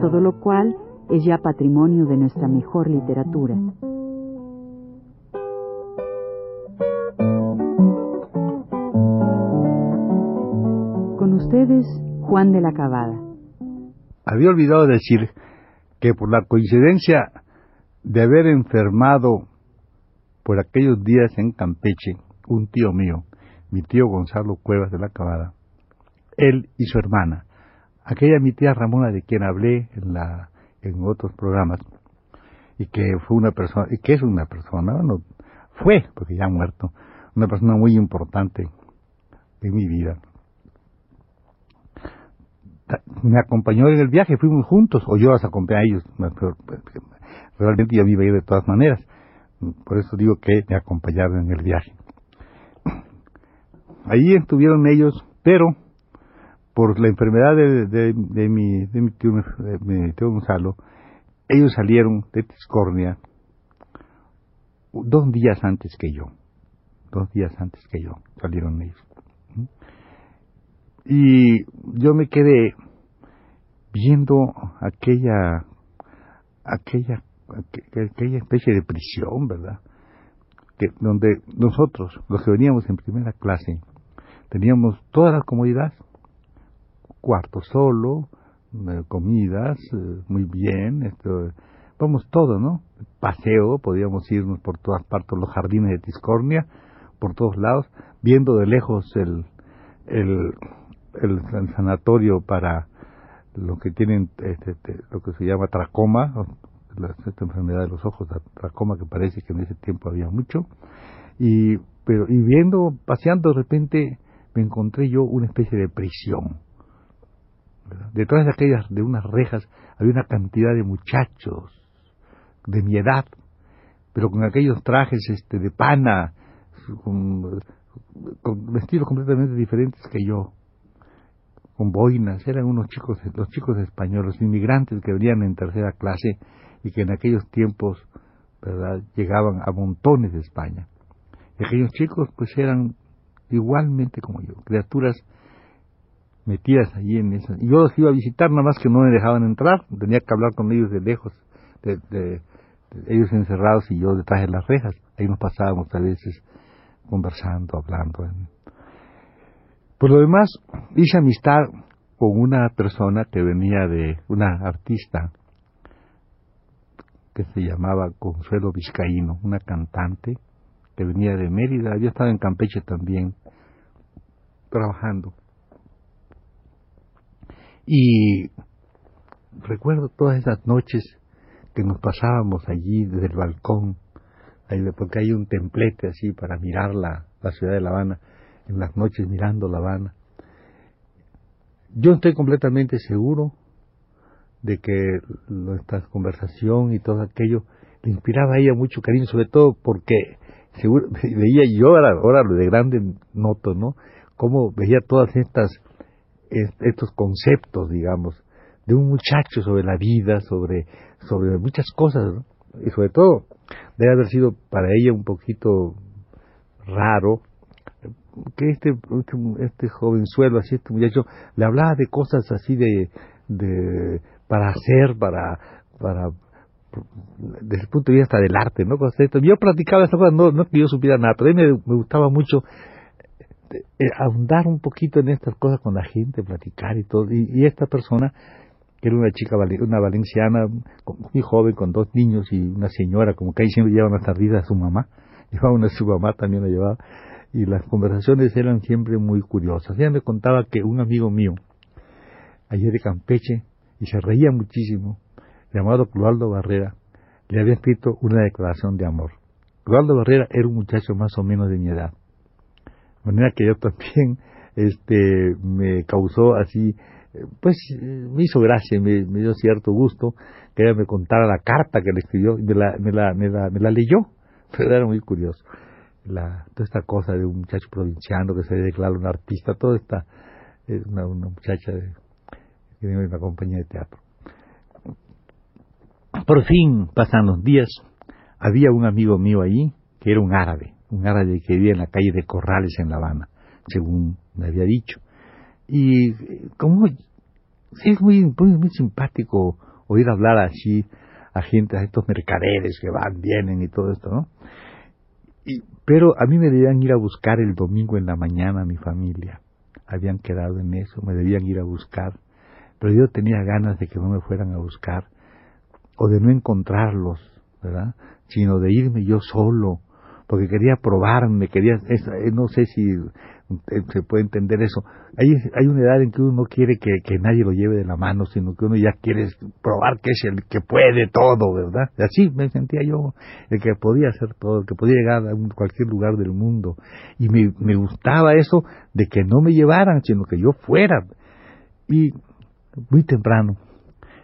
todo lo cual es ya patrimonio de nuestra mejor literatura. Con ustedes, Juan de la Cabada. Había olvidado decir que por la coincidencia de haber enfermado por aquellos días en Campeche un tío mío, mi tío Gonzalo Cuevas de la Cabada, él y su hermana, aquella mi tía Ramona de quien hablé en la en otros programas y que fue una persona y que es una persona, bueno, fue porque ya ha muerto, una persona muy importante en mi vida. Me acompañó en el viaje, fuimos juntos, o yo las acompañé a ellos, realmente yo me iba a ir de todas maneras, por eso digo que me acompañaron en el viaje. Ahí estuvieron ellos, pero por la enfermedad de, mi, de mi, tío, Gonzalo, ellos salieron de Tiscornia dos días antes que yo. Dos días antes que yo salieron ellos. Y yo me quedé viendo aquella, aquella, aquella especie de prisión, ¿verdad? Que, donde nosotros, los que veníamos en primera clase, teníamos toda la comodidad, cuarto solo, eh, comidas, eh, muy bien, esto, vamos todo, ¿no? Paseo, podíamos irnos por todas partes, los jardines de Tiscornia, por todos lados, viendo de lejos el, el, el, sanatorio para los que tienen este, este, lo que se llama tracoma, esta enfermedad de los ojos, la tracoma que parece que en ese tiempo había mucho, y, pero, y viendo, paseando de repente, me encontré yo una especie de prisión Detrás de aquellas, de unas rejas, había una cantidad de muchachos de mi edad, pero con aquellos trajes este, de pana, con, vestidos completamente diferentes que yo, con boinas, eran unos chicos, los chicos españoles, inmigrantes que venían en tercera clase y que en aquellos tiempos, ¿verdad?, llegaban a montones de España. Y aquellos chicos, pues eran igualmente como yo, criaturas metidas allí en eso. Y yo los iba a visitar, nada más que no me dejaban entrar, tenía que hablar con ellos de lejos, de, ellos encerrados y yo detrás de las rejas. Ahí nos pasábamos a veces conversando, hablando. Por lo demás, hice amistad con una persona que venía de una artista que se llamaba Consuelo Vizcaíno, una cantante que venía de Mérida, yo estaba en Campeche también trabajando. Y recuerdo todas esas noches que nos pasábamos allí desde el balcón, porque hay un templete así para mirar la, ciudad de La Habana, en las noches mirando La Habana. Yo estoy completamente seguro de que nuestra conversación y todo aquello le inspiraba a ella mucho cariño, sobre todo porque seguro, veía yo ahora, ahora de grande noto, ¿no? Cómo veía todas estas estos conceptos, digamos, de un muchacho sobre la vida, sobre, sobre muchas cosas, y sobre todo debe haber sido para ella un poquito raro que este, este, este jovenzuelo, así este muchacho, le hablaba de cosas así de, de para hacer, para, para desde el punto de vista del arte, ¿no? Yo practicaba esas cosas, no, no que yo supiera nada, pero a mí me, me gustaba mucho eh, ahondar un poquito en estas cosas con la gente, platicar y todo. Y, esta persona, que era una chica, una valenciana, muy joven, con dos niños y una señora, como que ahí siempre lleva una tardida a su mamá, llevaba una su mamá también la llevaba, y las conversaciones eran siempre muy curiosas. Ella me contaba que un amigo mío, ayer de Campeche, y se reía muchísimo, llamado Cloaldo Barrera, le había escrito una declaración de amor. Cloaldo Barrera era un muchacho más o menos de mi edad de manera que yo también este me causó así pues me hizo gracia, me, dio cierto gusto que ella me contara la carta que le escribió y me la, me la, me la, me la leyó. Pero era muy curioso. La, toda esta cosa de un muchacho provinciano que se declara un artista, toda esta, es una, una muchacha de, que viene de una compañía de teatro. Por fin pasan los días, había un amigo mío allí que era un árabe, un árabe que vivía en la calle de Corrales en La Habana, según me había dicho. Y como es muy, muy, simpático oír hablar así a gente, a estos mercaderes que van, vienen y todo esto, ¿no? Pero a mí me debían ir a buscar el domingo en la mañana a mi familia. Habían quedado en eso, me debían ir a buscar. Pero yo tenía ganas de que no me fueran a buscar o de no encontrarlos, ¿verdad? Sino de irme yo solo, porque quería probarme, quería, eh, no sé si eh, se puede entender eso. Hay, hay una edad en que uno no quiere que, nadie lo lleve de la mano, sino que uno ya quiere probar que es el que puede todo, ¿verdad? Así me sentía yo, el que podía hacer todo, el que podía llegar a cualquier lugar del mundo. Y me, me gustaba eso de que no me llevaran, sino que yo fuera. Y muy temprano,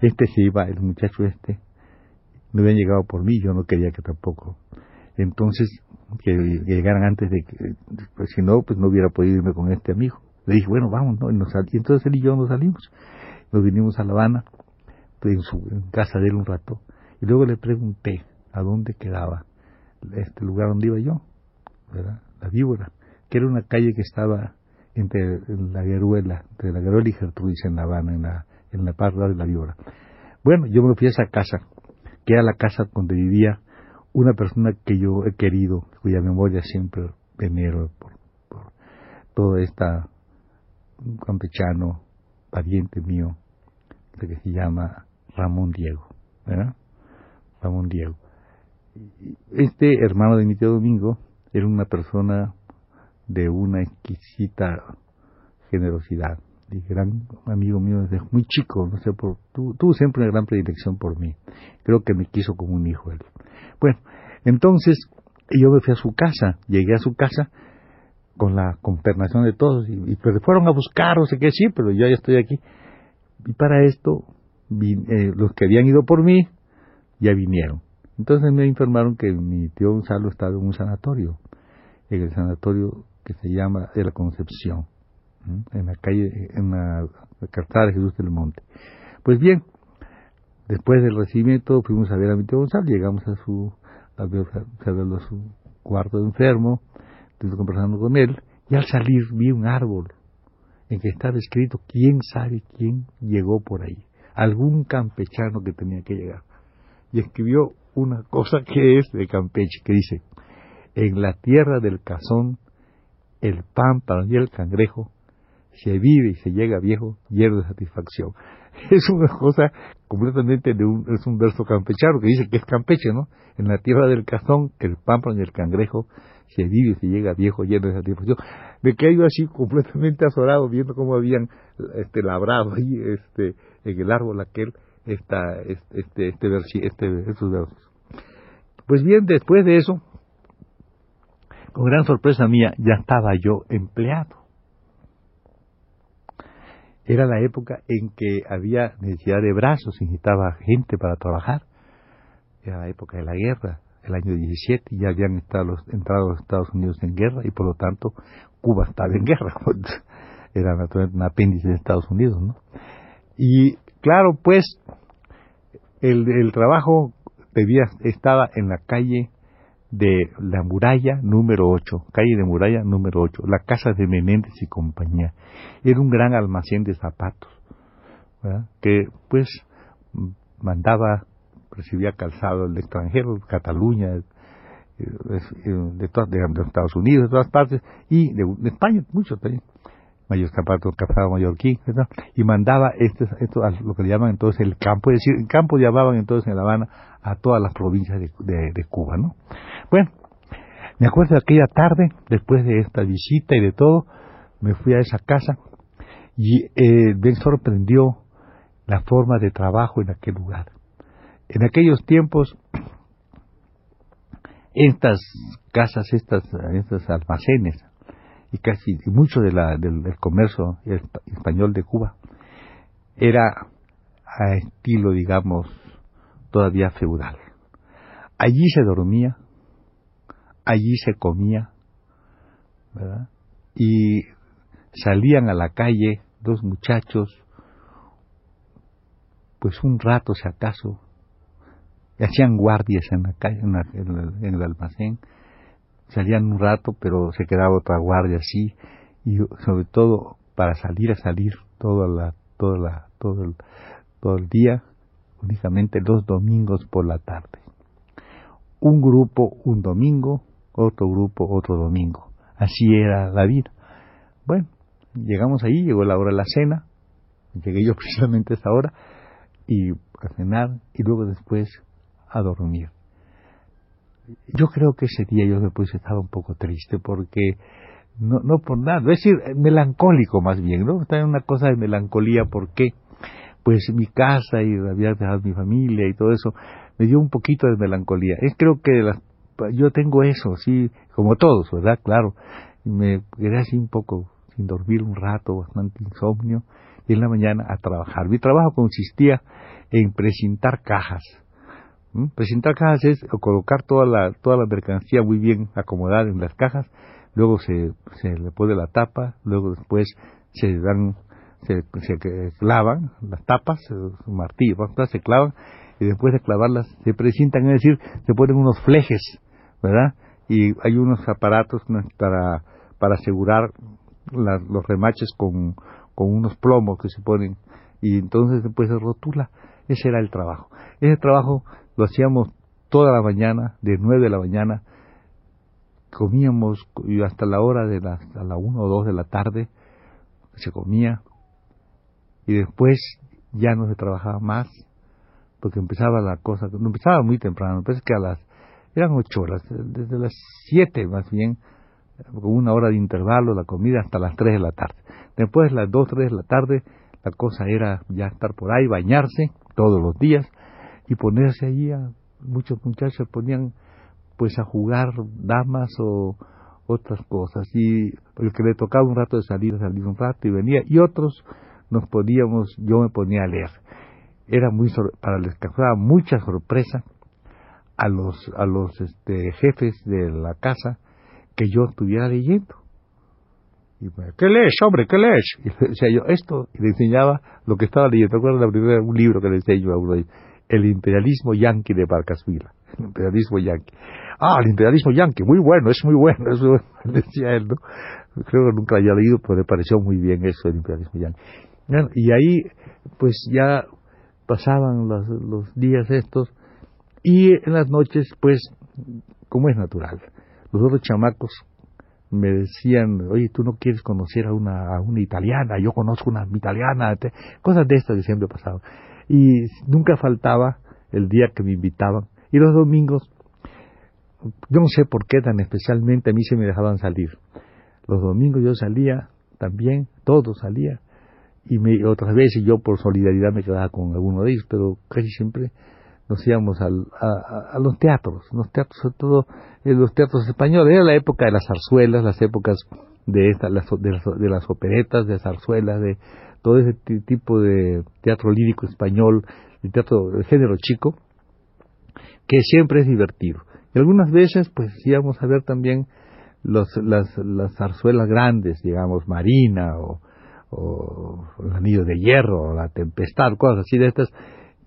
este se iba, el muchacho este, me habían llegado por mí, yo no quería que tampoco. Entonces, que, llegaran antes de que, pues si no, pues no hubiera podido irme con este amigo. Le dije, bueno, vamos, ¿no? Y, nos, y entonces él y yo nos salimos. Nos vinimos a La Habana, pues, en, su, casa de él un rato. Y luego le pregunté a dónde quedaba este lugar donde iba yo, ¿verdad? La víbora, que era una calle que estaba entre la Gueruela, entre la Gueruela y Gertrudis en La Habana, en la, en la parte de la víbora. Bueno, yo me fui a esa casa, que era la casa donde vivía una persona que yo he querido, cuya memoria siempre venero por, por todo esta campechano, pariente mío, que se llama Ramón Diego, ¿verdad? Ramón Diego. Este hermano de mi tío Domingo era una persona de una exquisita generosidad y gran amigo mío desde muy chico, no sé, por, tuvo siempre una gran predilección por mí. Creo que me quiso como un hijo él. Bueno, entonces yo me fui a su casa, llegué a su casa con la consternación de todos y, pues fueron a buscar, o sé qué, sí, pero yo ya estoy aquí. Y para esto, eh, los que habían ido por mí ya vinieron. Entonces me informaron que mi tío Gonzalo estaba en un sanatorio, en el sanatorio que se llama de la Concepción, en la calle, en la, carta de Jesús del Monte. Pues bien, después del recibimiento fuimos a ver a mi tío Gonzalo, llegamos a su, a verlo a su cuarto de enfermo, estuve conversando con él, y al salir vi un árbol en que estaba escrito quién sabe quién llegó por ahí, algún campechano que tenía que llegar. Y escribió una cosa que es de Campeche, que dice, en la tierra del cazón, el pámpano y el cangrejo se vive y se llega viejo lleno de satisfacción. Es una cosa completamente de un, es un verso campechano que dice que es campeche, ¿no? En la tierra del cazón, el pámpano y el cangrejo se vive y se llega viejo lleno de satisfacción. Me quedo así completamente azorado viendo cómo habían este labrado ahí este en el árbol aquel esta, este, este, este, este, estos versos. Pues bien, después de eso, con gran sorpresa mía, ya estaba yo empleado era la época en que había necesidad de brazos, necesitaba gente para trabajar. Era la época de la guerra, el año 17, y ya habían estado entrado los Estados Unidos en guerra y por lo tanto Cuba estaba en guerra. Era naturalmente un apéndice de Estados Unidos, ¿no? Y claro, pues el, el trabajo debía, estaba en la calle de la muralla número 8, calle de muralla número 8, la casa de Menéndez y compañía. Era un gran almacén de zapatos, que pues mandaba, recibía calzado del extranjero, Cataluña, eh, de, todas, de, Estados Unidos, de todas partes, y de, España, muchos también. Mayor zapatos, calzado mallorquín, y mandaba este, esto a lo que le llaman entonces el campo, es decir, el campo llamaban entonces en La Habana a todas las provincias de, de Cuba, ¿no? Bueno, me acuerdo de aquella tarde, después de esta visita y de todo, me fui a esa casa y eh, me sorprendió la forma de trabajo en aquel lugar. En aquellos tiempos, estas casas, estas, estos almacenes, y casi mucho de la, del, comercio español de Cuba, era a estilo, digamos, todavía feudal. Allí se dormía, allí se comía. Y salían a la calle dos muchachos, pues un rato si acaso, hacían guardias en la calle, en, el almacén, salían un rato, pero se quedaba otra guardia así, y sobre todo para salir a salir toda la, toda la, todo el, todo el día, únicamente los domingos por la tarde. Un grupo un domingo, otro grupo otro domingo. Así era la vida. Bueno, llegamos ahí, llegó la hora de la cena, llegué yo precisamente a esa hora, y a cenar, y luego después a dormir. Yo creo que ese día yo después estaba un poco triste porque no, no por nada, es decir, melancólico más bien, ¿no? Está en una cosa de melancolía porque pues mi casa y había dejado mi familia y todo eso me dio un poquito de melancolía. Es creo que yo tengo eso, sí, como todos, ¿verdad? Claro. Me quedé así un poco sin dormir un rato, bastante insomnio, y en la mañana a trabajar. Mi trabajo consistía en presentar cajas. Presentar cajas es colocar toda la, toda la mercancía muy bien acomodada en las cajas, luego se, se le pone la tapa, luego después se dan se, se clavan las tapas, un martillo, se clavan y después de clavarlas se presentan, es decir, se ponen unos flejes, ¿verdad? Y hay unos aparatos para, para asegurar los remaches con, con unos plomos que se ponen y entonces después se rotula. Ese era el trabajo. Ese trabajo lo hacíamos toda la mañana, de nueve de la mañana, comíamos y hasta la hora de la, a la una o dos de la tarde se comía y después ya no se trabajaba más porque empezaba la cosa, no empezaba muy temprano, parece que a las, eran ocho horas, desde las siete más bien, con una hora de intervalo la comida hasta las tres de la tarde. Después las dos, tres de la tarde, la cosa era ya estar por ahí, bañarse todos los días y ponerse allí a, muchos muchachos ponían pues a jugar damas o otras cosas y el que le tocaba un rato de salir, salir un rato y venía y otros nos podíamos, yo me ponía a leer. Era muy, para les causaba mucha sorpresa a los, a los este, jefes de la casa que yo estuviera leyendo. Y me, ¿qué lees, hombre? ¿Qué lees? Y le decía yo, esto, y le enseñaba lo que estaba leyendo. Recuerdo la primera, un libro que le enseño a uno El imperialismo yanqui de Barcasvila. El imperialismo yanqui. Ah, el imperialismo yanqui, muy bueno, es muy bueno, eso decía él, ¿no? Creo que nunca lo había leído, pero le pareció muy bien eso, el imperialismo yanqui y ahí pues ya pasaban los, los días estos y en las noches pues como es natural los otros chamacos me decían, oye, tú no quieres conocer a una, a una italiana, yo conozco una italiana, cosas de estas que siempre pasaban. Y nunca faltaba el día que me invitaban. Y los domingos, yo no sé por qué tan especialmente a mí se me dejaban salir. Los domingos yo salía también, todo salía y me, otras veces yo por solidaridad me quedaba con alguno de ellos, pero casi siempre nos íbamos al, a, los teatros, los teatros, sobre todo en los teatros españoles. Era la época de las zarzuelas, las épocas de, esta, las, de, las, de las operetas, de zarzuelas, de todo ese tipo de teatro lírico español, el teatro de género chico, que siempre es divertido. Y algunas veces, pues íbamos a ver también los, las, las zarzuelas grandes, digamos, Marina o el anillo de hierro, o la tempestad, cosas así de estas.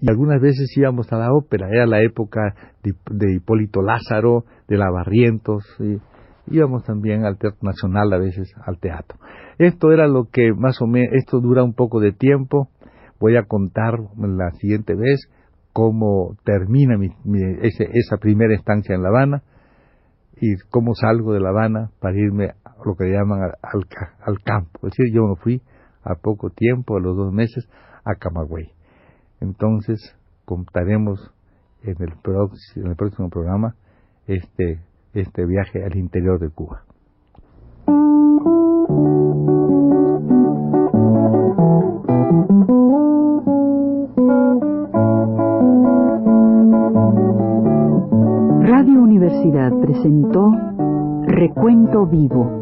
Y algunas veces íbamos a la ópera, era la época de, Hipólito Lázaro, de la Barrientos, y íbamos también al Teatro Nacional, a veces al teatro. Esto era lo que más o menos, esto dura un poco de tiempo, voy a contar la siguiente vez cómo termina mi, esa primera estancia en La Habana y cómo salgo de La Habana para irme a lo que llaman al, al campo. Es decir, yo me fui a poco tiempo, a los dos meses, a Camagüey. Entonces, contaremos en el, en el próximo programa este, este viaje al interior de Cuba. Presentó Recuento Vivo